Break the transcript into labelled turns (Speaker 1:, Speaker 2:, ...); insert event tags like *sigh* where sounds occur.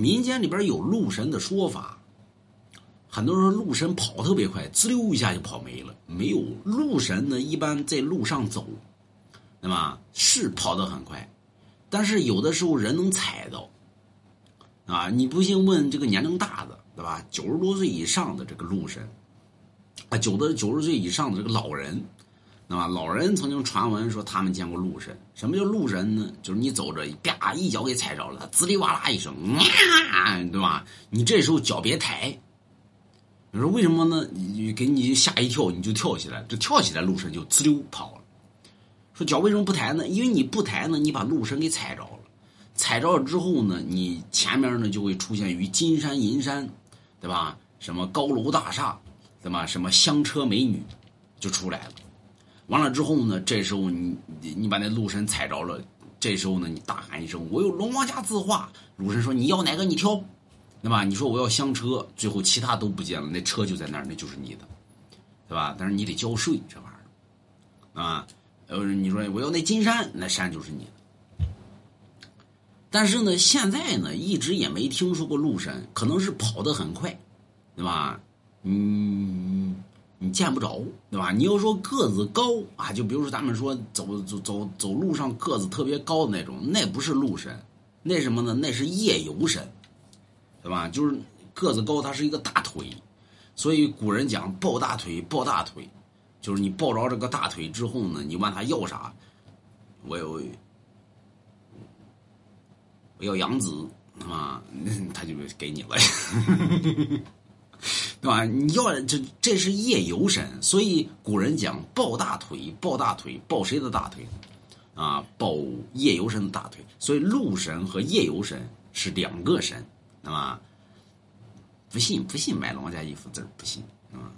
Speaker 1: 民间里边有鹿神的说法，很多人说鹿神跑特别快，滋溜一下就跑没了。没有鹿神呢，一般在路上走，对吧？是跑得很快，但是有的时候人能踩到。啊，你不信问这个年龄大的，对吧？九十多岁以上的这个鹿神，啊，九的九十岁以上的这个老人，对吧？老人曾经传闻说他们见过鹿神。什么叫鹿神呢？就是你走着，啪一脚给踩着了，滋里哇啦一声，啊，对吧？你这时候脚别抬。你说为什么呢？你给你吓一跳，你就跳起来，这跳起来鹿神就滋溜跑了。说脚为什么不抬呢？因为你不抬呢，你把鹿神给踩着了。踩着了之后呢，你前面呢就会出现于金山银山，对吧？什么高楼大厦，对吧？什么香车美女，就出来了。完了之后呢，这时候你你把那鹿神踩着了，这时候呢你大喊一声：“我有龙王家字画。”鹿神说：“你要哪个你挑，对吧？”你说我要香车，最后其他都不见了，那车就在那儿，那就是你的，对吧？但是你得交税，这玩意儿，啊，呃，你说我要那金山，那山就是你的。但是呢，现在呢，一直也没听说过鹿神，可能是跑得很快，对吧？嗯，你见不着，对吧？你要说个子高啊，就比如说咱们说走走走走路上个子特别高的那种，那不是鹿神，那什么呢？那是夜游神，对吧？就是个子高，他是一个大腿，所以古人讲抱大腿，抱大腿，就是你抱着这个大腿之后呢，你问他要啥，我有我。要养子啊，那 *laughs* 他就给你了，对吧？你要这这是夜游神，所以古人讲抱大腿，抱大腿，抱谁的大腿？啊，抱夜游神的大腿。所以鹿神和夜游神是两个神，那么？不信不信，买龙家衣服字不信啊。